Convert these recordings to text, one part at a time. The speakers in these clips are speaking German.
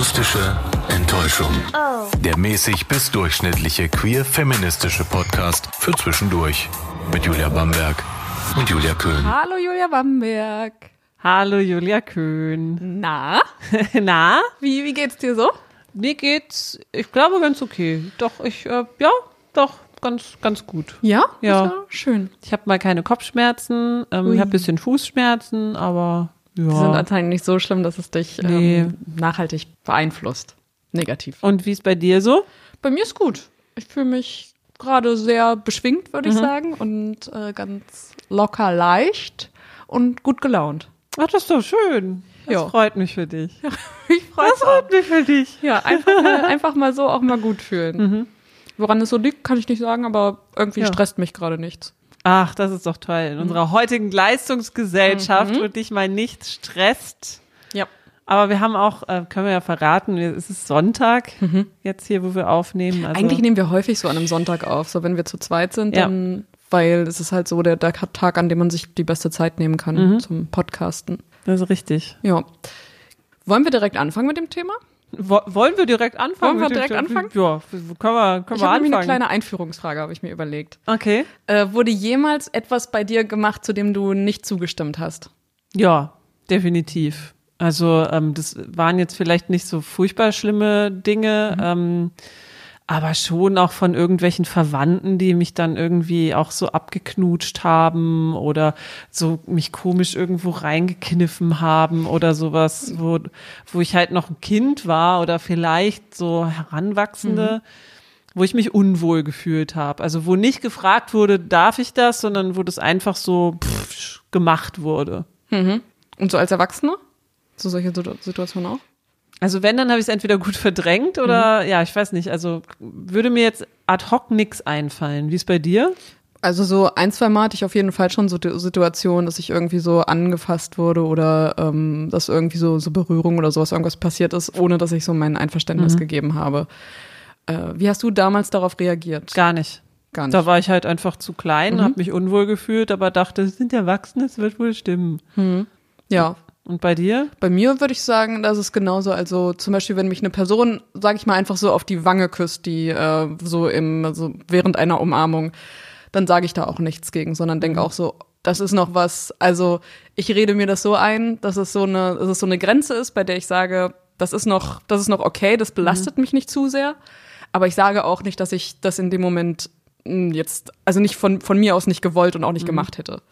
Akustische Enttäuschung. Der mäßig bis durchschnittliche queer-feministische Podcast für zwischendurch. Mit Julia Bamberg und Julia Köhn. Hallo Julia Bamberg. Hallo Julia Köhn. Na, Na, wie, wie geht's dir so? mir geht's, ich glaube, ganz okay. Doch, ich, äh, ja, doch, ganz, ganz gut. Ja? Ja. Schön. Ich habe mal keine Kopfschmerzen, ähm, ich habe ein bisschen Fußschmerzen, aber ja. Die sind anscheinend nicht so schlimm, dass es dich Nee. ähm, nachhaltig beeinflusst. Negativ. Und wie ist bei dir so? Bei mir ist gut. Ich fühle mich gerade sehr beschwingt, würde ich sagen, und äh, ganz locker leicht und gut gelaunt. Ach, das ist doch schön. Das Ja. freut mich für dich. Ich freue Das freut mich für dich. Ja, einfach mal, einfach mal so auch mal gut fühlen. Woran es so liegt, kann ich nicht sagen, aber irgendwie Ja. stresst mich gerade nichts. Ach, das ist doch toll. In unserer heutigen Leistungsgesellschaft, Mhm. wo dich mal nichts stresst. Ja. Aber wir haben auch, äh, können wir ja verraten, es ist Sonntag, jetzt hier, wo wir aufnehmen. Also, Eigentlich nehmen wir häufig so an einem Sonntag auf, so wenn wir zu zweit sind, Ja. dann, weil es ist halt so der, der Tag, an dem man sich die beste Zeit nehmen kann zum Podcasten. das ist richtig. Ja. Wollen wir direkt anfangen mit dem Thema? Wo, wollen wir direkt anfangen? Wollen wir direkt anfangen? Ja, können wir, können Ich wir anfangen. eine kleine Einführungsfrage, habe ich mir überlegt. okay. Äh, wurde jemals etwas bei dir gemacht, zu dem du nicht zugestimmt hast? Ja, definitiv. Also ähm, das waren jetzt vielleicht nicht so furchtbar schlimme Dinge, ähm, aber schon auch von irgendwelchen Verwandten, die mich dann irgendwie auch so abgeknutscht haben oder so mich komisch irgendwo reingekniffen haben oder sowas, wo, wo ich halt noch ein Kind war oder vielleicht so Heranwachsende. wo ich mich unwohl gefühlt habe. Also wo nicht gefragt wurde, darf ich das, sondern wo das einfach so pff, gemacht wurde. Und so als Erwachsener? So solche Situ- Situationen auch? Also wenn, dann habe ich es entweder gut verdrängt oder ja, ich weiß nicht. Also würde mir jetzt ad hoc nix einfallen. Wie ist bei dir? Also so ein, zwei Mal hatte ich auf jeden Fall schon so die Situationen, dass ich irgendwie so angefasst wurde oder ähm, dass irgendwie so, so Berührung oder sowas, irgendwas passiert ist, ohne dass ich so mein Einverständnis gegeben habe. Äh, wie hast du damals darauf reagiert? Gar nicht. Gar nicht. Da war ich halt einfach zu klein, habe mich unwohl gefühlt, aber dachte, es sind Erwachsene, es wird wohl stimmen. ja. Und bei dir? Bei mir würde ich sagen, dass es genauso, also zum Beispiel, wenn mich eine Person, sage ich mal, einfach so auf die Wange küsst, die äh, so im, so während einer Umarmung, dann sage ich da auch nichts gegen, sondern denke auch so, das ist noch was, also ich rede mir das so ein, dass es so eine, dass es so eine Grenze ist, bei der ich sage, das ist noch, das ist noch okay, das belastet mich nicht zu sehr. Aber ich sage auch nicht, dass ich das in dem Moment mh, jetzt, also nicht von, von mir aus nicht gewollt und auch nicht gemacht hätte.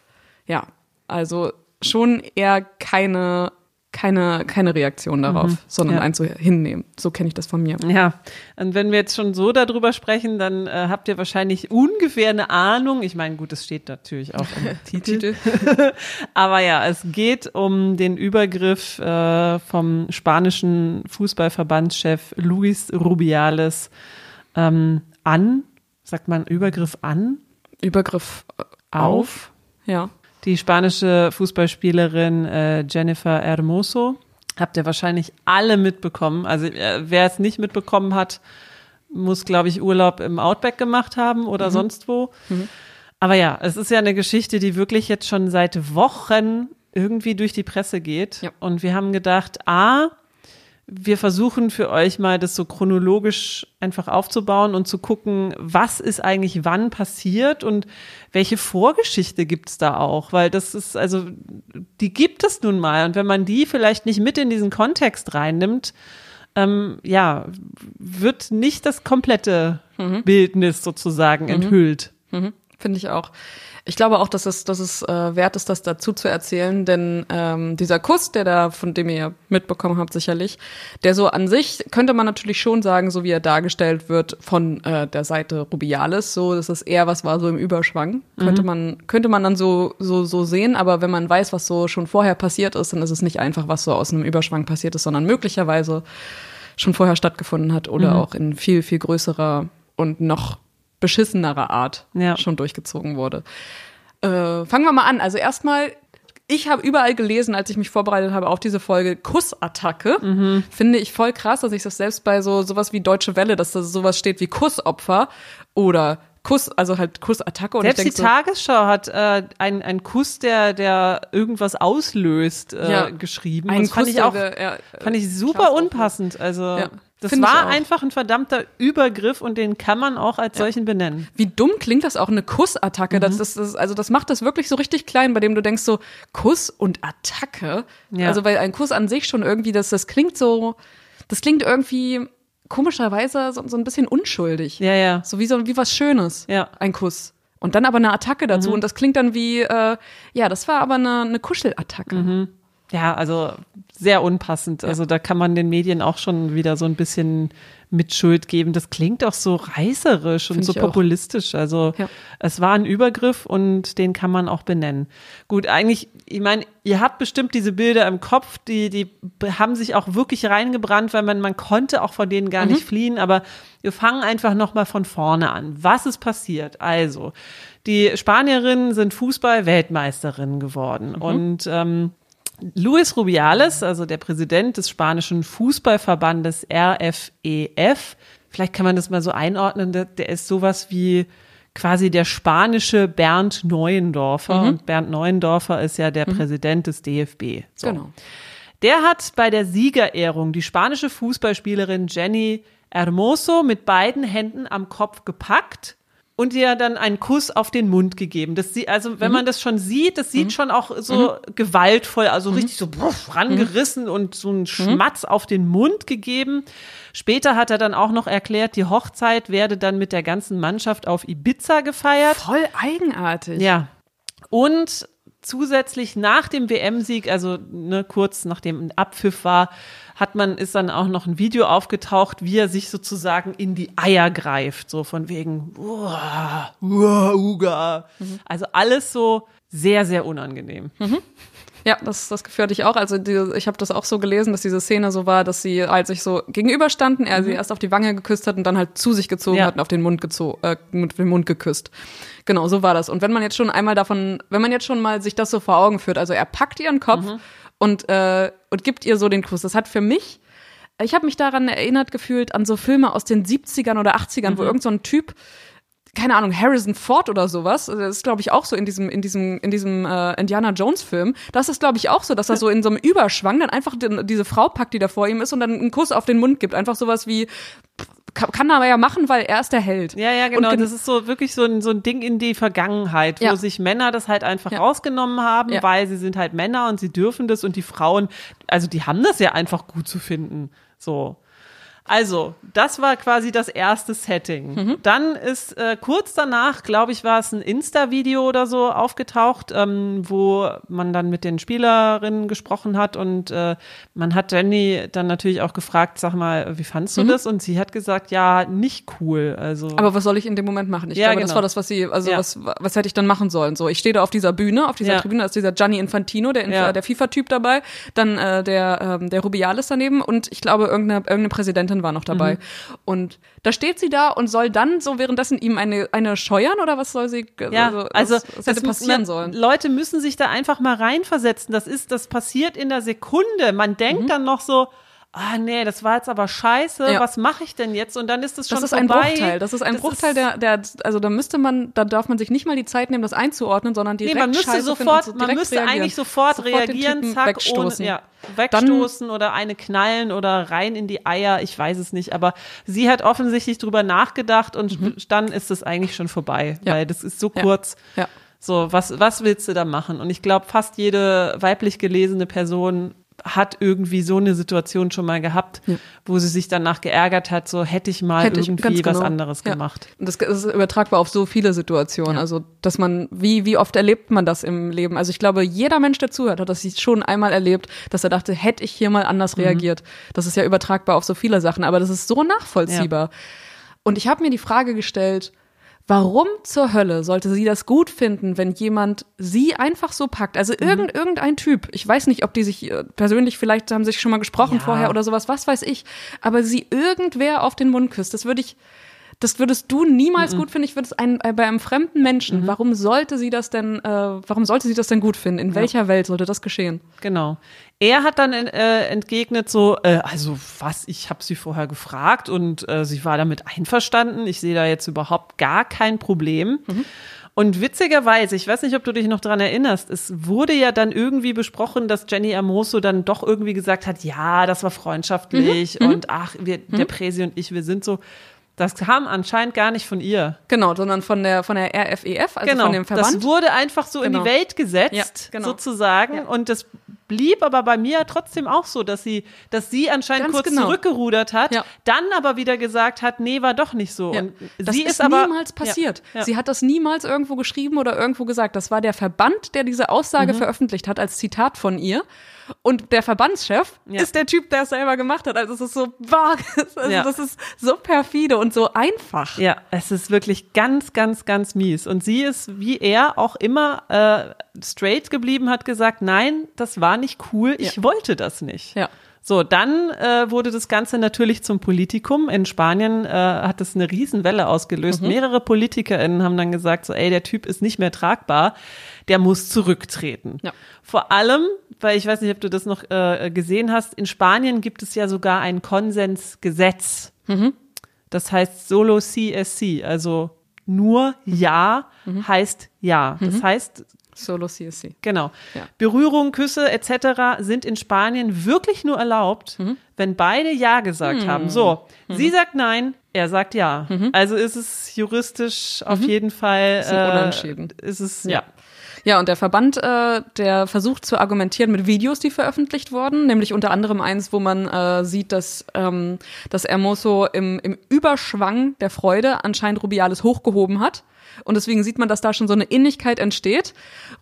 Ja, also schon eher keine, keine, keine Reaktion darauf, sondern ja. eins so hinnehmen. So kenne ich das von mir. Ja, und wenn wir jetzt schon so darüber sprechen, dann äh, habt ihr wahrscheinlich ungefähr eine Ahnung. Ich meine, gut, es steht natürlich auch im Titel. Aber ja, es geht um den Übergriff äh, vom spanischen Fußballverbandschef Luis Rubiales ähm, an, sagt man Übergriff an, Übergriff äh, auf Ja. Die spanische Fußballspielerin äh, Jennifer Hermoso. Habt ihr wahrscheinlich alle mitbekommen. Also äh, wer es nicht mitbekommen hat, muss, glaube ich, Urlaub im Outback gemacht haben oder sonst wo. Aber ja, es ist ja eine Geschichte, die wirklich jetzt schon seit Wochen irgendwie durch die Presse geht. Ja. Und wir haben gedacht, a, wir versuchen für euch mal das so chronologisch einfach aufzubauen und zu gucken, was ist eigentlich wann passiert und welche Vorgeschichte gibt's da auch, weil das ist, also die gibt es nun mal und wenn man die vielleicht nicht mit in diesen Kontext reinnimmt, ähm, ja, wird nicht das komplette Bildnis sozusagen enthüllt. Mhm. Finde ich auch. Ich glaube auch, dass es, dass es äh, wert ist, das dazu zu erzählen, denn ähm, dieser Kuss, der da, von dem ihr mitbekommen habt, sicherlich, der so an sich könnte man natürlich schon sagen, so wie er dargestellt wird von äh, der Seite Rubiales, so dass es eher was war so im Überschwang, könnte man könnte man dann so so so sehen, aber wenn man weiß, was so schon vorher passiert ist, dann ist es nicht einfach, was so aus einem Überschwang passiert ist, sondern möglicherweise schon vorher stattgefunden hat oder auch in viel viel größerer und noch beschissenerer Art Ja. schon durchgezogen wurde. Äh, fangen wir mal an. Also erstmal, ich habe überall gelesen, als ich mich vorbereitet habe auf diese Folge, Kussattacke. Finde ich voll krass, dass ich das selbst bei so sowas wie Deutsche Welle, dass da sowas steht wie Kussopfer oder Kuss, also halt Kussattacke. Und Selbst die so, Tagesschau hat äh, einen, einen Kuss, der, der irgendwas auslöst, äh, Ja. geschrieben. Ein das fand Kuss, ich auch, der- der, äh, fand ich super unpassend. Also Ja, das find war einfach ein verdammter Übergriff und den kann man auch als solchen benennen. Wie dumm klingt das auch, eine Kussattacke? Mhm. Das, das, das, also das macht das wirklich so richtig klein, bei dem du denkst so, Kuss und Attacke? Ja. Also weil ein Kuss an sich schon irgendwie, das, das klingt so, das klingt irgendwie komischerweise so, so ein bisschen unschuldig. Ja, ja. So wie so wie was Schönes. Ja. Mhm. Ein Kuss. Und dann aber eine Attacke dazu. Und das klingt dann wie, äh, ja, das war aber eine, eine Kuschelattacke. Mhm. Ja, also sehr unpassend. Also da kann man den Medien auch schon wieder so ein bisschen mit Schuld geben. Das klingt auch so reißerisch und Find so ich auch. populistisch. Also Ja. es war ein Übergriff und den kann man auch benennen. Gut, eigentlich, ich meine, ihr habt bestimmt diese Bilder im Kopf, die, die haben sich auch wirklich reingebrannt, weil man, man konnte auch vor denen gar nicht fliehen. Aber wir fangen einfach nochmal von vorne an. Was ist passiert? Also, die Spanierinnen sind Fußball-Weltmeisterinnen geworden und ähm, Luis Rubiales, also der Präsident des spanischen Fußballverbandes RFEF, vielleicht kann man das mal so einordnen, der, der ist sowas wie quasi der spanische Bernd Neuendorfer. Und Bernd Neuendorfer ist ja der Präsident des DFB. So. Genau. Der hat bei der Siegerehrung die spanische Fußballspielerin Jenny Hermoso mit beiden Händen am Kopf gepackt und ihr dann einen Kuss auf den Mund gegeben. Das sie, also wenn man das schon sieht, das sieht schon auch so gewaltvoll, also richtig so bruff, rangerissen und so einen Schmatz auf den Mund gegeben. Später hat er dann auch noch erklärt, die Hochzeit werde dann mit der ganzen Mannschaft auf Ibiza gefeiert. Voll eigenartig. Ja. Und zusätzlich nach dem WM-Sieg, also ne, kurz nachdem ein Abpfiff war, hat man, ist dann auch noch ein Video aufgetaucht, wie er sich sozusagen in die Eier greift. So von wegen, uah, uah, uga. Also alles so sehr, sehr unangenehm. Ja, das, das geführt ich auch. Also die, ich habe das auch so gelesen, dass diese Szene so war, dass sie, als sich so gegenüberstanden, er sie erst auf die Wange geküsst hat und dann halt zu sich gezogen Ja. hat und auf den Mund gezogen, äh, mit dem Mund geküsst. Genau, so war das. Und wenn man jetzt schon einmal davon, wenn man jetzt schon mal sich das so vor Augen führt, also er packt ihren Kopf und äh, und gibt ihr so den Kuss. Das hat für mich ich habe mich daran erinnert gefühlt an so Filme aus den 70ern oder 80ern, wo irgend so ein Typ keine Ahnung, Harrison Ford oder sowas, das ist glaube ich auch so in diesem in diesem in diesem äh, Indiana Jones Film. Das ist glaube ich auch so, dass er so in so einem Überschwang dann einfach den, diese Frau packt, die da vor ihm ist und dann einen Kuss auf den Mund gibt, einfach sowas wie kann, kann er aber ja machen, weil er ist der Held. Ja, ja, genau. Und das ist so wirklich so ein, so ein Ding in die Vergangenheit, wo Ja. sich Männer das halt einfach Ja. rausgenommen haben, Ja. weil sie sind halt Männer und sie dürfen das und die Frauen, also die haben das ja einfach gut zu finden. So. Also, das war quasi das erste Setting. Mhm. Dann ist äh, kurz danach, glaube ich, war es ein Insta-Video oder so aufgetaucht, ähm, wo man dann mit den Spielerinnen gesprochen hat und äh, man hat Jenny dann natürlich auch gefragt, sag mal, wie fandst du das? Und sie hat gesagt, ja, nicht cool. Also Mhm. Aber was soll ich in dem Moment machen? Ich Ja, glaube, das genau. war das, was sie, also Ja. was, was hätte ich dann machen sollen? So, ich stehe da auf dieser Bühne, auf dieser Ja. Tribüne, da ist dieser Gianni Infantino, der, Inf Ja. der FIFA-Typ dabei, dann äh, der, ähm, der Rubiales daneben und ich glaube, irgendeine, irgendeine Präsidentin war noch dabei. Mhm. Und da steht sie da und soll dann so währenddessen ihm eine, eine scheuern oder was soll sie, Ja, also, was, was hätte passieren sollen? Leute müssen sich da einfach mal reinversetzen. Das ist, das passiert in der Sekunde. Man denkt dann noch so, ah nee, das war jetzt aber scheiße. Mhm. Ja. Was mache ich denn jetzt? Und dann ist es schon Das ist ein vorbei. Bruchteil. Das ist ein Das Bruchteil, der, der, also da müsste man, da darf man sich nicht mal die Zeit nehmen, das einzuordnen, sondern Nee, direkt man müsste Scheiße sofort, so man müsste reagieren. eigentlich sofort, den reagieren, zack, wegstoßen. ohne, ja, wegstoßen oder eine knallen oder rein in die Eier, ich weiß es nicht, aber sie hat offensichtlich drüber nachgedacht und dann ist es eigentlich schon vorbei, Mhm. Ja. weil das ist so kurz. Ja. So, was, was willst du da machen? Und ich glaube, fast jede weiblich gelesene Person hat irgendwie so eine Situation schon mal gehabt, wo sie sich danach geärgert hat, so hätte ich mal Hätte ich, irgendwie ganz was genau. anderes Ja. gemacht. Und das, ist übertragbar auf so viele Situationen. Also, dass man, wie, wie oft erlebt man das im Leben? Also, ich glaube, jeder Mensch, der zuhört, hat das schon einmal erlebt, dass er dachte, hätte ich hier mal anders Mhm. reagiert. Das ist ja übertragbar auf so viele Sachen, aber das ist so nachvollziehbar. Und ich habe mir die Frage gestellt, Warum zur Hölle sollte sie das gut finden, wenn jemand sie einfach so packt? Also Mhm. irgend, irgendein Typ. Ich weiß nicht, ob die sich äh, persönlich, vielleicht haben sie sich schon mal gesprochen Ja. vorher oder sowas, was weiß ich. Aber sie irgendwer auf den Mund küsst, das würde ich, Das würdest du niemals mhm. gut finden. Ich würde es ein, äh, bei einem fremden Menschen. Mhm. Warum sollte sie das denn? Äh, warum sollte sie das denn gut finden? In ja. welcher Welt sollte das geschehen? Genau. Er hat dann äh, entgegnet so, äh, also was? Ich habe sie vorher gefragt und äh, sie war damit einverstanden. Ich sehe da jetzt überhaupt gar kein Problem. Mhm. Und witzigerweise, ich weiß nicht, ob du dich noch dran erinnerst, es wurde ja dann irgendwie besprochen, dass Jenny Amoso dann doch irgendwie gesagt hat, ja, das war freundschaftlich mhm. und mhm. ach, wir, mhm. der Präsi und ich, wir sind so das kam anscheinend gar nicht von ihr. Genau, sondern von der von der RFEF, also genau, von dem Verband. Das wurde einfach so genau. in die genau. Welt gesetzt, ja, genau. sozusagen. Ja. Und das blieb aber bei mir trotzdem auch so, dass sie, dass sie anscheinend Ganz kurz genau. zurückgerudert hat, ja. dann aber wieder gesagt hat, nee, war doch nicht so. Und das sie ist, ist aber niemals passiert. Sie hat das niemals irgendwo geschrieben oder irgendwo gesagt. Das war der Verband, der diese Aussage mhm. veröffentlicht hat als Zitat von ihr. Und der Verbandschef ja. ist der Typ, der es selber gemacht hat. Also es ist so vage. Also ja. Das ist so perfide und so einfach. Ja, es ist wirklich ganz, ganz, ganz mies. Und sie ist, wie er, auch immer äh, straight geblieben, hat gesagt, nein, das war nicht cool, ich ja. wollte das nicht. Ja. So, dann äh, wurde das Ganze natürlich zum Politikum. In Spanien äh, hat es eine Riesenwelle ausgelöst. Mhm. Mehrere PolitikerInnen haben dann gesagt, so, ey, der Typ ist nicht mehr tragbar, der muss zurücktreten. Ja. Vor allem, weil ich weiß nicht, ob du das noch äh, gesehen hast, in Spanien gibt es ja sogar ein Konsensgesetz. Mhm. Das heißt Solo CSC, also nur Ja mhm. heißt Ja. Das mhm. heißt, Solo CSC. Genau. Ja. Berührung, Küsse etc. sind in Spanien wirklich nur erlaubt, mhm. wenn beide Ja gesagt mhm. haben. So, mhm. sie sagt Nein, er sagt Ja. Mhm. Also ist es juristisch auf mhm. jeden Fall. Ist äh, unentschieden. Ist es, ja. ja. Ja, und der Verband, äh, der versucht zu argumentieren mit Videos, die veröffentlicht wurden, nämlich unter anderem eins, wo man äh, sieht, dass, ähm, dass Hermoso im, im Überschwang der Freude anscheinend Rubiales hochgehoben hat und deswegen sieht man, dass da schon so eine Innigkeit entsteht.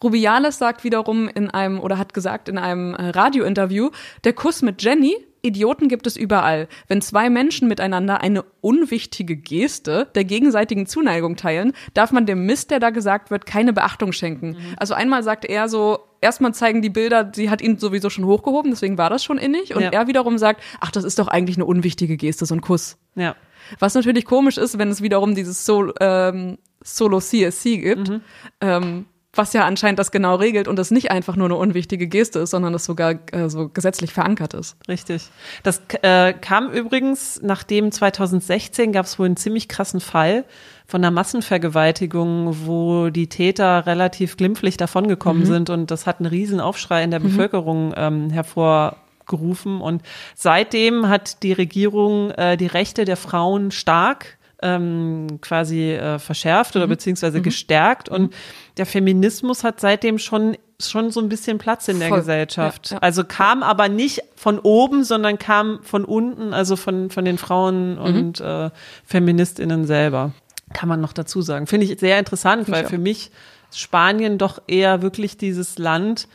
Rubiales sagt wiederum in einem oder hat gesagt in einem äh, Radiointerview, der Kuss mit Jenny Idioten gibt es überall. Wenn zwei Menschen miteinander eine unwichtige Geste der gegenseitigen Zuneigung teilen, darf man dem Mist, der da gesagt wird, keine Beachtung schenken. Mhm. Also einmal sagt er so, erstmal zeigen die Bilder, sie hat ihn sowieso schon hochgehoben, deswegen war das schon innig. Und ja. er wiederum sagt, ach, das ist doch eigentlich eine unwichtige Geste, so ein Kuss. Ja. Was natürlich komisch ist, wenn es wiederum dieses so ähm, Solo CSC gibt, mhm. ähm, was ja anscheinend das genau regelt und das nicht einfach nur eine unwichtige Geste ist, sondern das sogar äh, so gesetzlich verankert ist. Richtig. Das äh, kam übrigens, nachdem 2016 gab es wohl einen ziemlich krassen Fall von einer Massenvergewaltigung, wo die Täter relativ glimpflich davongekommen mhm. sind und das hat einen riesen Aufschrei in der mhm. Bevölkerung ähm, hervorgerufen und seitdem hat die Regierung äh, die Rechte der Frauen stark ähm, quasi äh, verschärft oder mhm. beziehungsweise mhm. gestärkt. Und mhm. der Feminismus hat seitdem schon schon so ein bisschen Platz in der Voll. Gesellschaft. Ja, ja. Also kam aber nicht von oben, sondern kam von unten, also von, von den Frauen mhm. und äh, Feministinnen selber. Kann man noch dazu sagen. Finde ich sehr interessant, weil für mich Spanien doch eher wirklich dieses Land,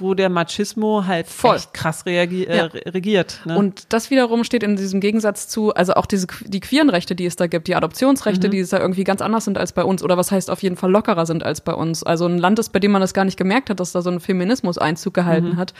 wo der Machismo halt Voll. echt krass reagi äh, ja. regiert. Ne? Und das wiederum steht in diesem Gegensatz zu, also auch diese die queeren Rechte, die es da gibt, die Adoptionsrechte, mhm. die es da irgendwie ganz anders sind als bei uns oder was heißt auf jeden Fall lockerer sind als bei uns. Also ein Land ist, bei dem man das gar nicht gemerkt hat, dass da so ein Feminismus Einzug gehalten mhm. hat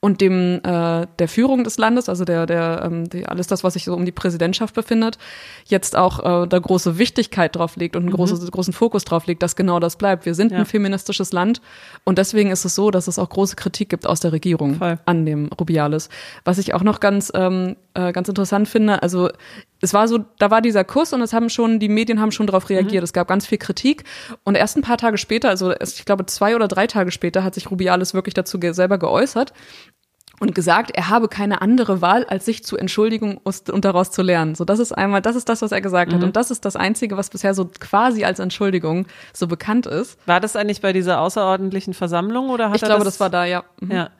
und dem äh, der Führung des Landes, also der der ähm, die, alles das, was sich so um die Präsidentschaft befindet, jetzt auch äh, da große Wichtigkeit drauf legt und einen mhm. große, großen Fokus drauf legt, dass genau das bleibt. Wir sind ja. ein feministisches Land und deswegen ist es so, dass es auch große Kritik gibt aus der Regierung Voll. an dem Rubiales. Was ich auch noch ganz ähm, äh, ganz interessant finde, also es war so, da war dieser Kuss und es haben schon, die Medien haben schon darauf reagiert. Mhm. Es gab ganz viel Kritik. Und erst ein paar Tage später, also ich glaube zwei oder drei Tage später, hat sich Rubiales wirklich dazu selber geäußert und gesagt, er habe keine andere Wahl, als sich zu entschuldigen und daraus zu lernen. So, das ist einmal, das ist das, was er gesagt mhm. hat. Und das ist das Einzige, was bisher so quasi als Entschuldigung so bekannt ist. War das eigentlich bei dieser außerordentlichen Versammlung oder hat ich er glaube, das, das war da, ja. Mhm. Ja.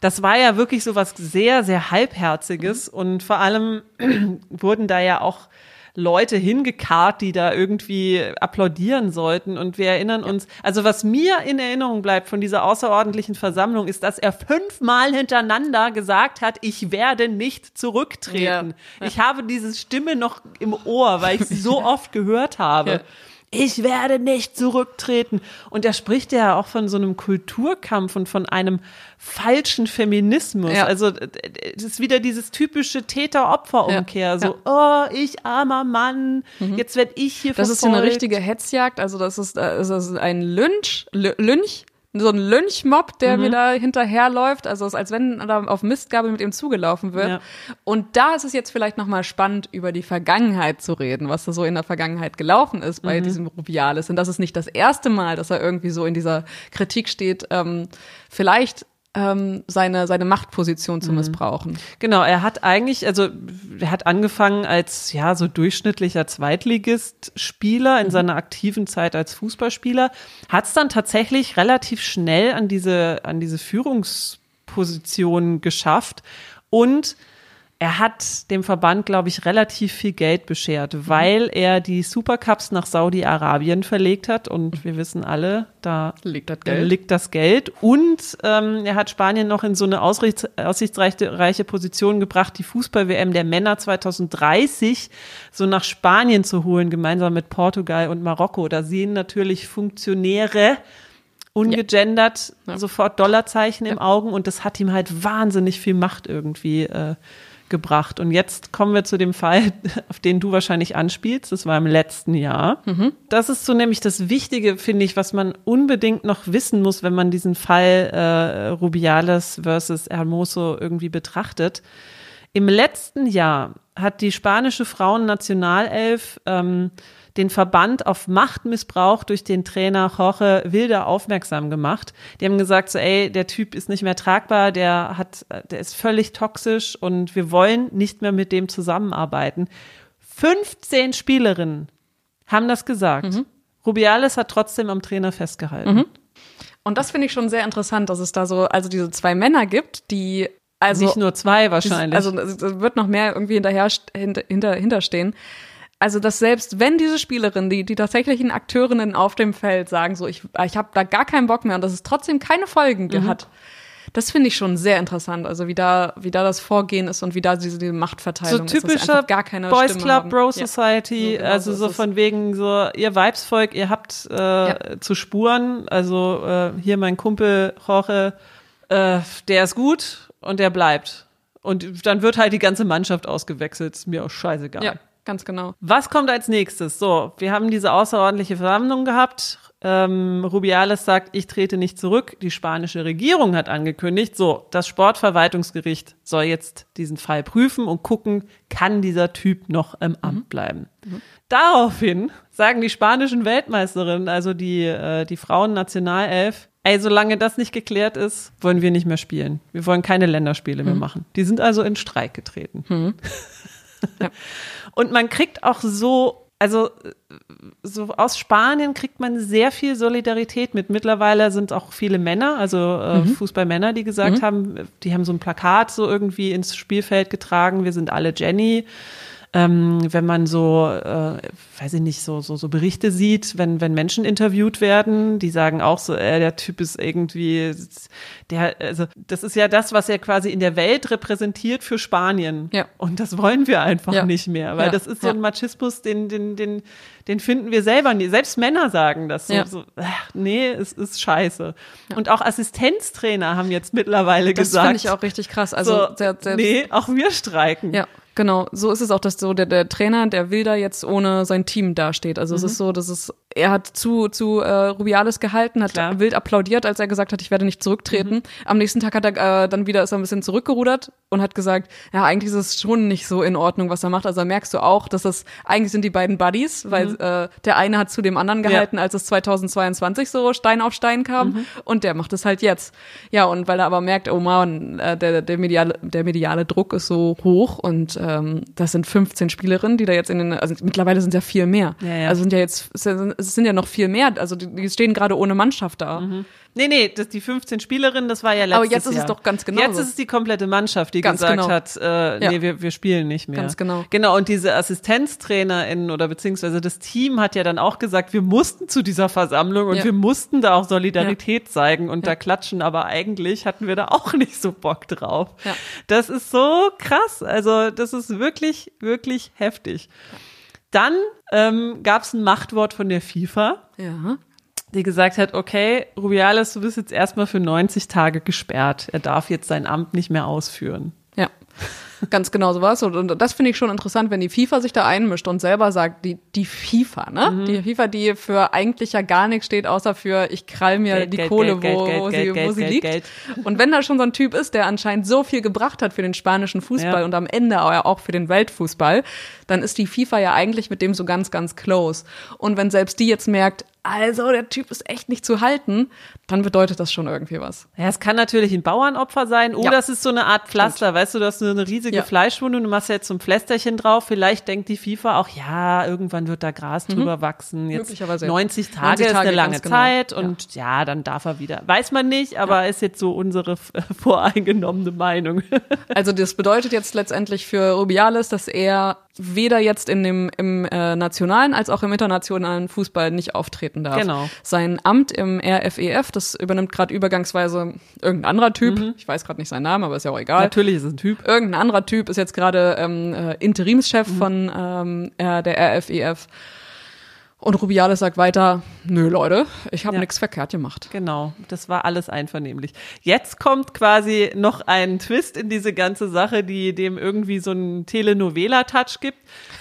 Das war ja wirklich so was sehr, sehr Halbherziges mhm. und vor allem wurden da ja auch Leute hingekarrt, die da irgendwie applaudieren sollten. Und wir erinnern ja. uns, also was mir in Erinnerung bleibt von dieser außerordentlichen Versammlung, ist, dass er fünfmal hintereinander gesagt hat, ich werde nicht zurücktreten. Ja. Ich habe diese Stimme noch im Ohr, weil ich sie so oft gehört habe. Ja ich werde nicht zurücktreten. Und er spricht ja auch von so einem Kulturkampf und von einem falschen Feminismus. Ja. Also es ist wieder dieses typische Täter-Opfer-Umkehr. Ja. So, oh, ich armer Mann, mhm. jetzt werde ich hier Das verfolgt. ist so eine richtige Hetzjagd. Also das ist, das ist ein Lynch, Lynch so ein Lynchmob, der mhm. mir da hinterherläuft. Also es ist, als wenn da auf Mistgabel mit ihm zugelaufen wird. Ja. Und da ist es jetzt vielleicht nochmal spannend, über die Vergangenheit zu reden, was da so in der Vergangenheit gelaufen ist bei mhm. diesem Rubiales. Und das ist nicht das erste Mal, dass er irgendwie so in dieser Kritik steht. Ähm, vielleicht ähm, seine, seine Machtposition zu mhm. missbrauchen. Genau, er hat eigentlich, also er hat angefangen als ja so durchschnittlicher Zweitligist-Spieler in mhm. seiner aktiven Zeit als Fußballspieler, hat es dann tatsächlich relativ schnell an diese, an diese Führungsposition geschafft und er hat dem Verband, glaube ich, relativ viel Geld beschert, mhm. weil er die Supercups nach Saudi-Arabien verlegt hat. Und wir wissen alle, da liegt das Geld. Liegt das Geld. Und ähm, er hat Spanien noch in so eine aussichtsreiche Position gebracht, die Fußball-WM der Männer 2030 so nach Spanien zu holen, gemeinsam mit Portugal und Marokko. Da sehen natürlich Funktionäre ungegendert ja. sofort Dollarzeichen ja. im Augen und das hat ihm halt wahnsinnig viel Macht irgendwie äh, gebracht. Und jetzt kommen wir zu dem Fall, auf den du wahrscheinlich anspielst. Das war im letzten Jahr. Mhm. Das ist so nämlich das Wichtige, finde ich, was man unbedingt noch wissen muss, wenn man diesen Fall äh, Rubiales versus Hermoso irgendwie betrachtet. Im letzten Jahr hat die spanische Frauennationalelf ähm, den Verband auf Machtmissbrauch durch den Trainer Jorge Wilder aufmerksam gemacht. Die haben gesagt, so, ey, der Typ ist nicht mehr tragbar, der hat, der ist völlig toxisch und wir wollen nicht mehr mit dem zusammenarbeiten. 15 Spielerinnen haben das gesagt. Mhm. Rubiales hat trotzdem am Trainer festgehalten. Mhm. Und das finde ich schon sehr interessant, dass es da so, also diese zwei Männer gibt, die also nicht nur zwei wahrscheinlich. Also es wird noch mehr irgendwie hinterher hinter, hinterstehen also dass selbst wenn diese Spielerinnen, die, die tatsächlichen Akteurinnen auf dem Feld sagen, so ich, ich habe da gar keinen Bock mehr und dass es trotzdem keine Folgen mhm. hat, das finde ich schon sehr interessant. Also wie da, wie da das Vorgehen ist und wie da diese, diese Machtverteilung so typischer ist, gar keine Boys Stimme Club, haben. Bro Society, ja, so genau also so, von wegen so, ihr Vibesvolk, ihr habt äh, ja. zu spuren. Also äh, hier mein Kumpel Jorge, äh, der ist gut und der bleibt. Und dann wird halt die ganze Mannschaft ausgewechselt. Ist mir auch scheißegal. Ja. Ganz genau. Was kommt als nächstes? So, wir haben diese außerordentliche Versammlung gehabt. Ähm, Rubiales sagt, ich trete nicht zurück. Die spanische Regierung hat angekündigt, so, das Sportverwaltungsgericht soll jetzt diesen Fall prüfen und gucken, kann dieser Typ noch im Amt mhm. bleiben. Mhm. Daraufhin sagen die spanischen Weltmeisterinnen, also die, äh, die Frauen-Nationalelf, ey, solange das nicht geklärt ist, wollen wir nicht mehr spielen. Wir wollen keine Länderspiele mhm. mehr machen. Die sind also in Streik getreten. Mhm. Ja. Und man kriegt auch so, also so aus Spanien kriegt man sehr viel Solidarität mit. Mittlerweile sind auch viele Männer, also äh, mhm. Fußballmänner, die gesagt mhm. haben, die haben so ein Plakat so irgendwie ins Spielfeld getragen, wir sind alle Jenny ähm, wenn man so, äh, weiß ich nicht, so, so, so Berichte sieht, wenn, wenn Menschen interviewt werden, die sagen auch so, äh, der Typ ist irgendwie, der, also das ist ja das, was er quasi in der Welt repräsentiert für Spanien. Ja. Und das wollen wir einfach ja. nicht mehr, weil ja. das ist so ein Machismus, den, den, den, den finden wir selber nie. Selbst Männer sagen das so, ja. so ach, nee, es ist scheiße. Ja. Und auch Assistenztrainer haben jetzt mittlerweile das gesagt. Das finde ich auch richtig krass. Also, so, nee, auch wir streiken. Ja. Genau, so ist es auch, dass so der, der Trainer, der Wilder jetzt ohne sein Team dasteht. Also mhm. es ist so, dass es, er hat zu, zu äh, Rubiales gehalten, hat Klar. wild applaudiert, als er gesagt hat, ich werde nicht zurücktreten. Mhm. Am nächsten Tag hat er äh, dann wieder ist er ein bisschen zurückgerudert und hat gesagt, ja, eigentlich ist es schon nicht so in Ordnung, was er macht. Also merkst du auch, dass das, eigentlich sind die beiden Buddies, weil mhm. äh, der eine hat zu dem anderen gehalten, ja. als es 2022 so Stein auf Stein kam mhm. und der macht es halt jetzt. Ja, und weil er aber merkt, oh man, äh, der, der, mediale, der mediale Druck ist so hoch und ähm, das sind 15 Spielerinnen, die da jetzt in den, also mittlerweile sind es ja viel mehr. Ja, ja. Also sind ja jetzt, es sind ja noch viel mehr, also die, die stehen gerade ohne Mannschaft da. Mhm. Nee, nee, das, die 15 Spielerinnen, das war ja letztes Jahr. Aber jetzt ist Jahr. es doch ganz genau. Jetzt ist es die komplette Mannschaft, die ganz gesagt genau. hat, äh, ja. nee, wir, wir spielen nicht mehr. Ganz genau. Genau, und diese AssistenztrainerInnen oder beziehungsweise das Team hat ja dann auch gesagt, wir mussten zu dieser Versammlung und ja. wir mussten da auch Solidarität ja. zeigen und da klatschen, aber eigentlich hatten wir da auch nicht so Bock drauf. Das ist so krass. Also, das ist wirklich, wirklich heftig. Dann ähm, gab es ein Machtwort von der FIFA. Ja. Die gesagt hat, okay, Rubiales, du bist jetzt erstmal für 90 Tage gesperrt. Er darf jetzt sein Amt nicht mehr ausführen. Ja. Ganz genau so was. Und, und das finde ich schon interessant, wenn die FIFA sich da einmischt und selber sagt, die, die FIFA, ne? Mhm. Die FIFA, die für eigentlich ja gar nichts steht, außer für ich krall mir Geld, die Geld, Kohle, Geld, wo, wo sie, wo sie liegt. Und wenn da schon so ein Typ ist, der anscheinend so viel gebracht hat für den spanischen Fußball ja. und am Ende auch für den Weltfußball, dann ist die FIFA ja eigentlich mit dem so ganz, ganz close. Und wenn selbst die jetzt merkt, also der Typ ist echt nicht zu halten, dann bedeutet das schon irgendwie was. Ja, es kann natürlich ein Bauernopfer sein oder ja. es ist so eine Art Pflaster, Stimmt. weißt du, du hast eine riesige ja. Fleischwunde und du machst jetzt so ein Pflästerchen drauf. Vielleicht denkt die FIFA auch, ja, irgendwann wird da Gras mhm. drüber wachsen. Jetzt 90 Tage, 90 Tage ist eine lange genau. Zeit und ja. ja. dann darf er wieder. Weiß man nicht, aber ja. ist jetzt so unsere voreingenommene Meinung. Also das bedeutet jetzt letztendlich für Rubiales, dass er weder jetzt in dem im äh, nationalen als auch im internationalen Fußball nicht auftreten darf. Genau. Sein Amt im RFEF, das übernimmt gerade übergangsweise irgendein anderer Typ. Mhm. Ich weiß gerade nicht seinen Namen, aber ist ja auch egal. Natürlich ist es ein Typ. Irgendein anderer Typ ist jetzt gerade ähm, äh, Interimschef mhm. von ähm, äh, der RFEF. Und Rubiales sagt weiter, nö Leute, ich habe ja. nichts verkehrt gemacht. Genau, das war alles einvernehmlich. Jetzt kommt quasi noch ein Twist in diese ganze Sache, die dem irgendwie so einen Telenovela-Touch gibt,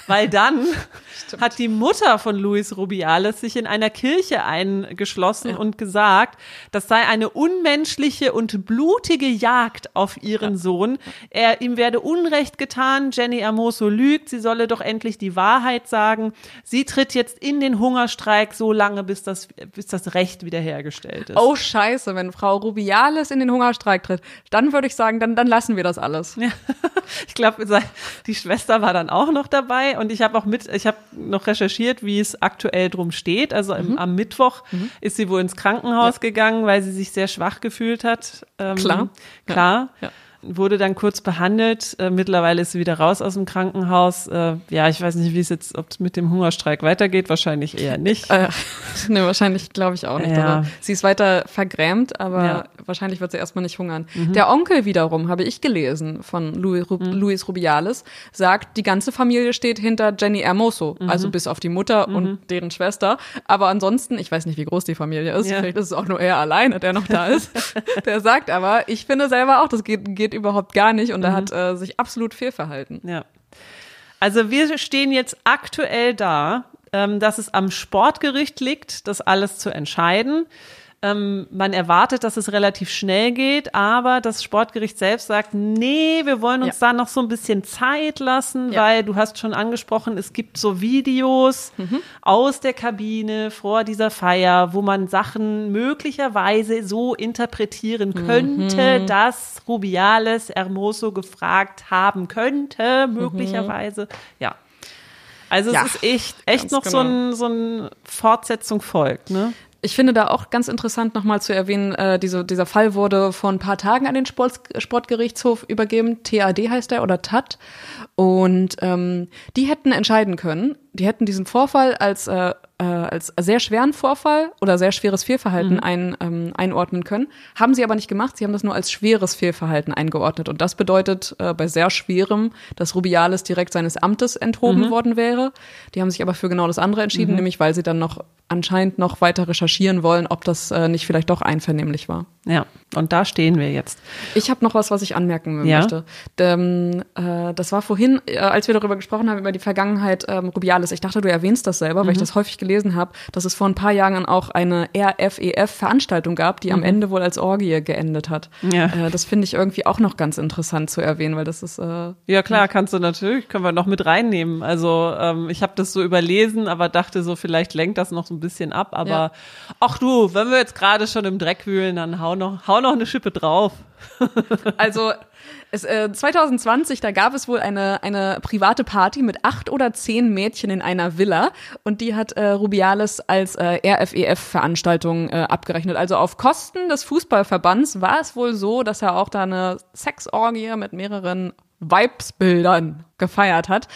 weil dann hat die Mutter von Luis Rubiales sich in einer Kirche eingeschlossen ja. und gesagt, das sei eine unmenschliche und blutige Jagd auf ihren ja. Sohn. Er ihm werde Unrecht getan, Jenny Hermoso lügt, sie solle doch endlich die Wahrheit sagen. Sie tritt jetzt in den Hungerstreik so lange, bis das, bis das Recht wiederhergestellt ist. Oh Scheiße, wenn Frau Rubiales in den Hungerstreik tritt, dann würde ich sagen, dann, dann lassen wir das alles. Ja. Ich glaube, die Schwester war dann auch noch dabei und ich habe auch mit, ich habe noch recherchiert, wie es aktuell drum steht. Also im, mhm. am Mittwoch mhm. ist sie wohl ins Krankenhaus ja. gegangen, weil sie sich sehr schwach gefühlt hat. Ähm, klar. Klar. Ja. Wurde dann kurz behandelt. Äh, mittlerweile ist sie wieder raus aus dem Krankenhaus. Äh, ja, ich weiß nicht, wie es jetzt, ob es mit dem Hungerstreik weitergeht. Wahrscheinlich eher nicht. Äh, ne, wahrscheinlich glaube ich auch nicht. Ja. sie ist weiter vergrämt, aber ja. wahrscheinlich wird sie erstmal nicht hungern. Mhm. Der Onkel wiederum, habe ich gelesen, von Louis, Ru mhm. Luis Rubiales, sagt, die ganze Familie steht hinter Jenny Hermoso. Mhm. Also bis auf die Mutter und mhm. deren Schwester. Aber ansonsten, ich weiß nicht, wie groß die Familie ist. Ja. Vielleicht ist es auch nur er alleine, der noch da ist. der sagt aber, ich finde selber auch, das geht, geht überhaupt gar nicht und mhm. er hat äh, sich absolut fehlverhalten. Ja. Also wir stehen jetzt aktuell da, ähm, dass es am Sportgericht liegt, das alles zu entscheiden. Ähm, man erwartet, dass es relativ schnell geht, aber das Sportgericht selbst sagt, nee, wir wollen uns ja. da noch so ein bisschen Zeit lassen, ja. weil du hast schon angesprochen, es gibt so Videos mhm. aus der Kabine vor dieser Feier, wo man Sachen möglicherweise so interpretieren könnte, mhm. dass Rubiales Hermoso gefragt haben könnte, möglicherweise. Mhm. Ja. Also ja, es ist echt, echt noch genau. so ein, so ein Fortsetzung folgt, ne? Ich finde da auch ganz interessant nochmal zu erwähnen, äh, diese, dieser Fall wurde vor ein paar Tagen an den Sport, Sportgerichtshof übergeben. TAD heißt er oder TAT. Und ähm, die hätten entscheiden können, die hätten diesen Vorfall als äh, äh, als sehr schweren Vorfall oder sehr schweres Fehlverhalten mhm. ein, ähm, einordnen können. Haben sie aber nicht gemacht. Sie haben das nur als schweres Fehlverhalten eingeordnet. Und das bedeutet äh, bei sehr schwerem, dass Rubiales direkt seines Amtes enthoben mhm. worden wäre. Die haben sich aber für genau das andere entschieden, mhm. nämlich weil sie dann noch anscheinend noch weiter recherchieren wollen, ob das äh, nicht vielleicht doch einvernehmlich war. Ja, und da stehen wir jetzt. Ich habe noch was, was ich anmerken ja? möchte. Ähm, äh, das war vorhin, äh, als wir darüber gesprochen haben, über die Vergangenheit ähm, Rubiales. Ich dachte, du erwähnst das selber, weil ich mhm. das häufig gelesen habe, dass es vor ein paar Jahren auch eine RFEF-Veranstaltung gab, die mhm. am Ende wohl als Orgie geendet hat. Ja. Äh, das finde ich irgendwie auch noch ganz interessant zu erwähnen, weil das ist. Äh, ja klar, kannst du natürlich, können wir noch mit reinnehmen. Also ähm, ich habe das so überlesen, aber dachte so, vielleicht lenkt das noch so ein bisschen ab. Aber ja. ach du, wenn wir jetzt gerade schon im Dreck wühlen, dann hau noch, hau noch eine Schippe drauf. also es, äh, 2020, da gab es wohl eine, eine private Party mit acht oder zehn Mädchen in einer Villa und die hat äh, Rubiales als äh, RFEF-Veranstaltung äh, abgerechnet. Also auf Kosten des Fußballverbands war es wohl so, dass er auch da eine Sexorgie mit mehreren Vibes-Bildern gefeiert hat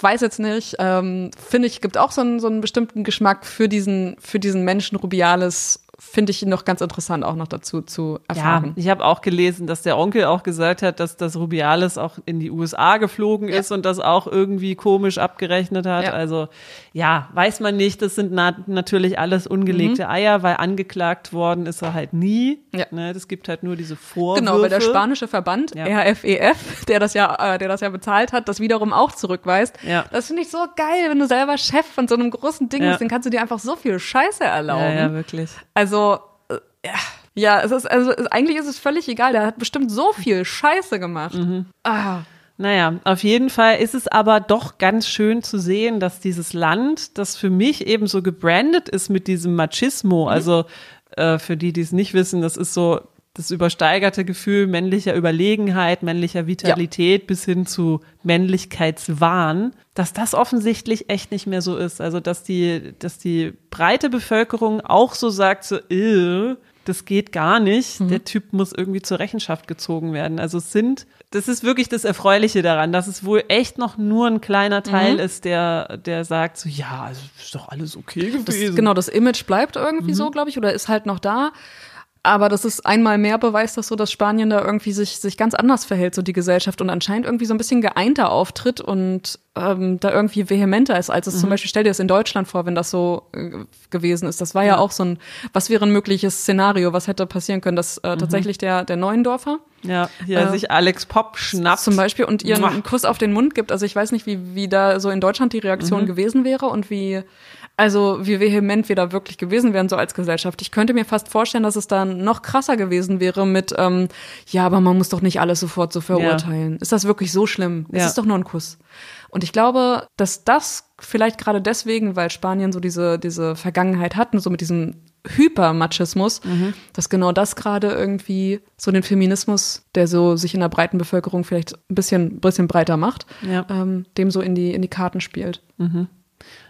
weiß jetzt nicht, ähm, finde ich, gibt auch so einen, so einen bestimmten Geschmack für diesen, für diesen Menschen Rubiales finde ich noch ganz interessant auch noch dazu zu erfahren. Ja, ich habe auch gelesen, dass der Onkel auch gesagt hat, dass das Rubiales auch in die USA geflogen ja. ist und das auch irgendwie komisch abgerechnet hat. Ja. Also ja, weiß man nicht. Das sind na natürlich alles ungelegte mhm. Eier, weil angeklagt worden ist er halt nie. Ja. Ne, das gibt halt nur diese Vorwürfe. Genau, weil der spanische Verband. RFEF, e der das ja, äh, der das ja bezahlt hat, das wiederum auch zurückweist. Ja. Das finde ich so geil, wenn du selber Chef von so einem großen Ding bist, dann kannst du dir einfach so viel Scheiße erlauben. Ja, ja wirklich. Also, äh, ja. Ja, es ist, also eigentlich ist es völlig egal. Der hat bestimmt so viel Scheiße gemacht. Mhm. Ah. Naja, auf jeden Fall ist es aber doch ganz schön zu sehen, dass dieses Land, das für mich eben so gebrandet ist mit diesem Machismo, mhm. also äh, für die, die es nicht wissen, das ist so das übersteigerte Gefühl männlicher Überlegenheit, männlicher Vitalität ja. bis hin zu Männlichkeitswahn, dass das offensichtlich echt nicht mehr so ist. Also dass die, dass die breite Bevölkerung auch so sagt, so, das geht gar nicht. Mhm. Der Typ muss irgendwie zur Rechenschaft gezogen werden. Also es sind, das ist wirklich das Erfreuliche daran, dass es wohl echt noch nur ein kleiner Teil mhm. ist, der, der sagt so, ja, also ist doch alles okay gewesen. Das, genau, das Image bleibt irgendwie mhm. so, glaube ich, oder ist halt noch da. Aber das ist einmal mehr Beweis, dass so, dass Spanien da irgendwie sich, sich ganz anders verhält, so die Gesellschaft und anscheinend irgendwie so ein bisschen geeinter auftritt und ähm, da irgendwie vehementer ist, als es mhm. zum Beispiel, stell dir das in Deutschland vor, wenn das so äh, gewesen ist. Das war ja. ja. auch so ein, was wäre ein mögliches Szenario, was hätte passieren können, dass äh, mhm. tatsächlich der, der Neuendorfer ja, hier äh, sich Alex Pop schnappt. Zum Beispiel und ihr einen Kuss auf den Mund gibt. Also ich weiß nicht, wie, wie da so in Deutschland die Reaktion mhm. gewesen wäre und wie also wie vehement wir da wirklich gewesen wären, so als Gesellschaft. Ich könnte mir fast vorstellen, dass es dann noch krasser gewesen wäre mit, ähm, ja, aber man muss doch nicht alles sofort so verurteilen. Ja. Ist das wirklich so schlimm? Ja. Es ist doch nur ein Kuss. Und ich glaube, dass das vielleicht gerade deswegen, weil Spanien so diese, diese Vergangenheit hatten, so mit diesem Hypermachismus, mhm. dass genau das gerade irgendwie so den Feminismus, der so sich in der breiten Bevölkerung vielleicht ein bisschen, bisschen breiter macht, ja. ähm, dem so in die, in die Karten spielt. Mhm.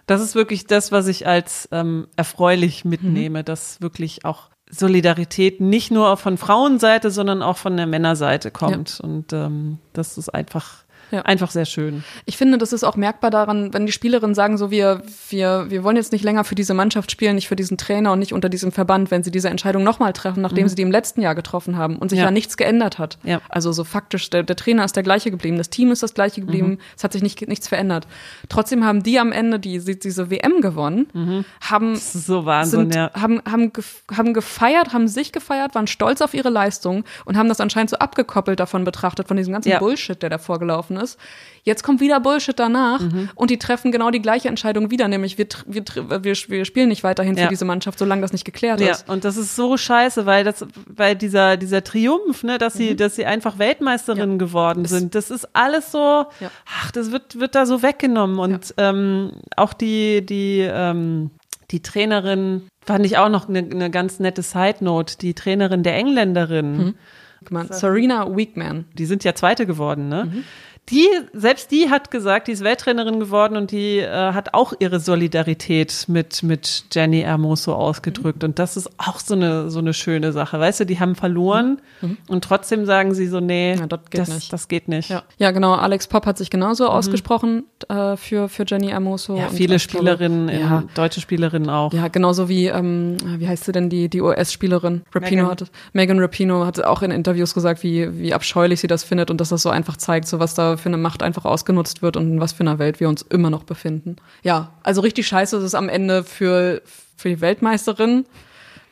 Das ist wirklich das, was ich als ähm, erfreulich mitnehme, mhm. dass wirklich auch Solidarität nicht nur von Frauenseite, sondern auch von der Männerseite kommt. Ja. Und ähm, das ist einfach ja. Einfach sehr schön. Ich finde, das ist auch merkbar daran, wenn die Spielerinnen sagen, so wir, wir, wir wollen jetzt nicht länger für diese Mannschaft spielen, nicht für diesen Trainer und nicht unter diesem Verband, wenn sie diese Entscheidung nochmal treffen, nachdem mhm. sie die im letzten Jahr getroffen haben und sich ja, ja nichts geändert hat. Ja. Also so faktisch, der, der Trainer ist der gleiche geblieben, das Team ist das gleiche geblieben, mhm. es hat sich nicht, nichts verändert. Trotzdem haben die am Ende die, diese WM gewonnen, mhm. haben, so Wahnsinn, sind, ja. haben, haben, haben gefeiert, haben sich gefeiert, waren stolz auf ihre Leistung und haben das anscheinend so abgekoppelt davon betrachtet, von diesem ganzen. Bullshit, der davor gelaufen ist. Jetzt kommt wieder Bullshit danach mhm. und die treffen genau die gleiche Entscheidung wieder, nämlich wir, wir, wir, wir spielen nicht weiterhin ja. für diese Mannschaft, solange das nicht geklärt ja. ist. Und das ist so scheiße, weil das, weil dieser, dieser Triumph, ne, dass sie, mhm. dass sie einfach Weltmeisterinnen ja. geworden sind, das ist alles so, ach, das wird, wird da so weggenommen. Und ähm, auch die, die, ähm, die Trainerin, fand ich auch noch eine, eine ganz nette Side Note, die Trainerin der Engländerin. Mhm. Serena Weekman. Die sind ja Zweite geworden, ne? Mhm die, selbst die hat gesagt, die ist Welttrainerin geworden und die äh, hat auch ihre Solidarität mit, mit Jenny Hermoso ausgedrückt. Mhm. Und das ist auch so eine, so eine schöne Sache. Weißt du, die haben verloren mhm. und trotzdem sagen sie so, nee, ja, das, geht das, nicht. das geht nicht. Ja. ja. genau. Alex Pop hat sich genauso mhm. ausgesprochen äh, für, für Jenny Hermoso. Ja, viele Spielerinnen, glaube, ja. deutsche Spielerinnen auch. Ja, genauso wie, ähm, wie heißt sie denn, die, die US-Spielerin? Rapino Megan. hat, Megan Rapino hat auch in Interviews gesagt, wie, wie abscheulich sie das findet und dass das so einfach zeigt, so was da für eine Macht einfach ausgenutzt wird und in was für einer Welt wir uns immer noch befinden. Ja, also richtig scheiße ist es am Ende für, für die Weltmeisterin,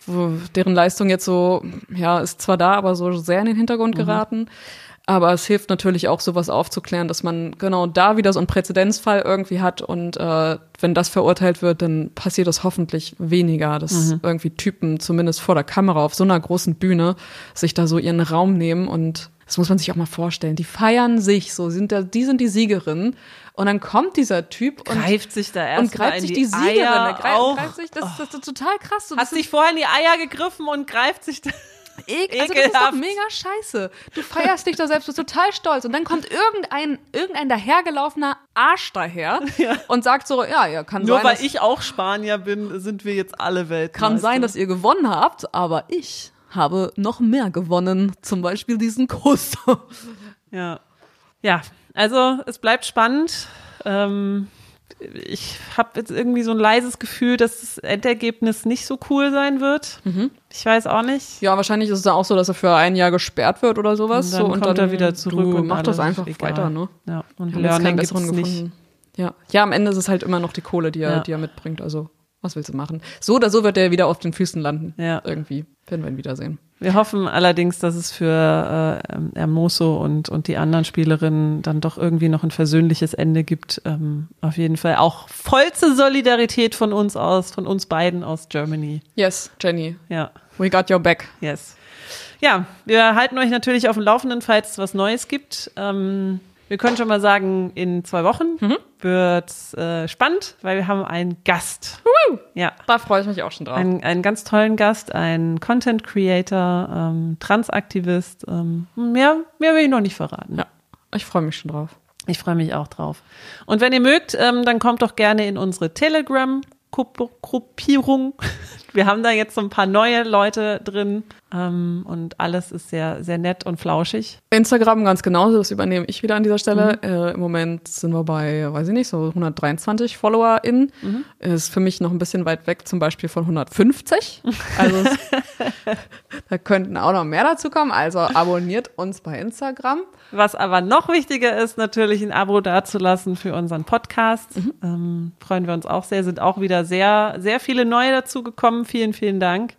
wo, deren Leistung jetzt so, ja, ist zwar da, aber so sehr in den Hintergrund mhm. geraten. Mhm. Aber es hilft natürlich auch, sowas aufzuklären, dass man genau da wieder so einen Präzedenzfall irgendwie hat und äh, wenn das verurteilt wird, dann passiert das hoffentlich weniger, dass mhm. irgendwie Typen zumindest vor der Kamera auf so einer großen Bühne sich da so ihren Raum nehmen und das muss man sich auch mal vorstellen. Die feiern sich so, sind da, die sind die Siegerin. Und dann kommt dieser Typ und greift sich da erst und greift sich die, die Siegerin. Eier greift, greift sich, das, oh. das, ist total krass. Du Hast dich vorher in die Eier gegriffen und greift sich da. Ek also das ist doch mega scheiße. Du feierst dich da selbst, bist total stolz und dann kommt irgendein, irgendein dahergelaufener Arsch daher ja. und sagt so, ja, ja, kann Nur sein. Nur weil ich auch Spanier bin, sind wir jetzt alle Weltmeister. Kann sein, dass ihr gewonnen habt, aber ich habe noch mehr gewonnen, zum Beispiel diesen Kuss. ja. Ja, also es bleibt spannend. Ähm, ich habe jetzt irgendwie so ein leises Gefühl, dass das Endergebnis nicht so cool sein wird. Mhm. Ich weiß auch nicht. Ja, wahrscheinlich ist es auch so, dass er für ein Jahr gesperrt wird oder sowas. Und dann so, und kommt dann er wieder zurück und macht das einfach egal. weiter, ne? Ja, und jetzt keinen besseren gefunden. Nicht. Ja. ja, am Ende ist es halt immer noch die Kohle, die er, ja. die er mitbringt. Also, was willst du machen? So oder so wird er wieder auf den Füßen landen. Ja. Irgendwie. Werden wir ihn wiedersehen. Wir hoffen allerdings, dass es für äh, Hermoso und, und die anderen Spielerinnen dann doch irgendwie noch ein versöhnliches Ende gibt. Ähm, auf jeden Fall auch vollste Solidarität von uns aus, von uns beiden aus Germany. Yes, Jenny. Ja. We got your back. Yes. Ja, wir halten euch natürlich auf dem Laufenden, falls es was Neues gibt. Ähm, wir können schon mal sagen, in zwei Wochen mhm. wird äh, spannend, weil wir haben einen Gast. Uh, ja. Da freue ich mich auch schon drauf. Ein, einen ganz tollen Gast, ein Content Creator, ähm, Transaktivist. Ähm, mehr, mehr will ich noch nicht verraten. Ja, ich freue mich schon drauf. Ich freue mich auch drauf. Und wenn ihr mögt, ähm, dann kommt doch gerne in unsere Telegram Gruppierung. Wir haben da jetzt so ein paar neue Leute drin ähm, und alles ist sehr, sehr nett und flauschig. Instagram ganz genauso, das übernehme ich wieder an dieser Stelle. Mhm. Äh, Im Moment sind wir bei, weiß ich nicht, so 123 FollowerInnen. Mhm. Ist für mich noch ein bisschen weit weg, zum Beispiel von 150. Also da könnten auch noch mehr dazu kommen. Also abonniert uns bei Instagram. Was aber noch wichtiger ist, natürlich ein Abo dazulassen für unseren Podcast. Mhm. Ähm, freuen wir uns auch sehr. Sind auch wieder sehr, sehr viele neue dazugekommen. Vielen, vielen Dank.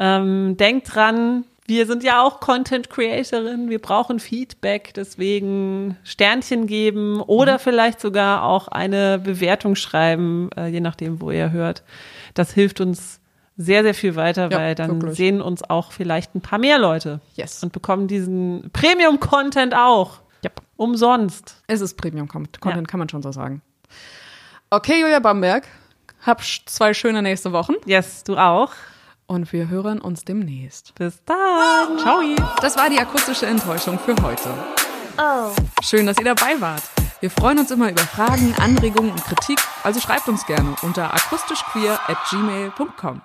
Ähm, denkt dran, wir sind ja auch Content Creatorinnen, wir brauchen Feedback, deswegen Sternchen geben oder mhm. vielleicht sogar auch eine Bewertung schreiben, äh, je nachdem, wo ihr hört. Das hilft uns sehr, sehr viel weiter, ja, weil dann wirklich. sehen uns auch vielleicht ein paar mehr Leute. Yes. Und bekommen diesen Premium-Content auch. Yep. Umsonst. Es ist Premium-Content, ja. kann man schon so sagen. Okay, Julia Bamberg, hab zwei schöne nächste Wochen. Yes, du auch. Und wir hören uns demnächst. Bis dann. Ciao. Das war die akustische Enttäuschung für heute. Oh. Schön, dass ihr dabei wart. Wir freuen uns immer über Fragen, Anregungen und Kritik, also schreibt uns gerne unter akustischqueer at gmail.com.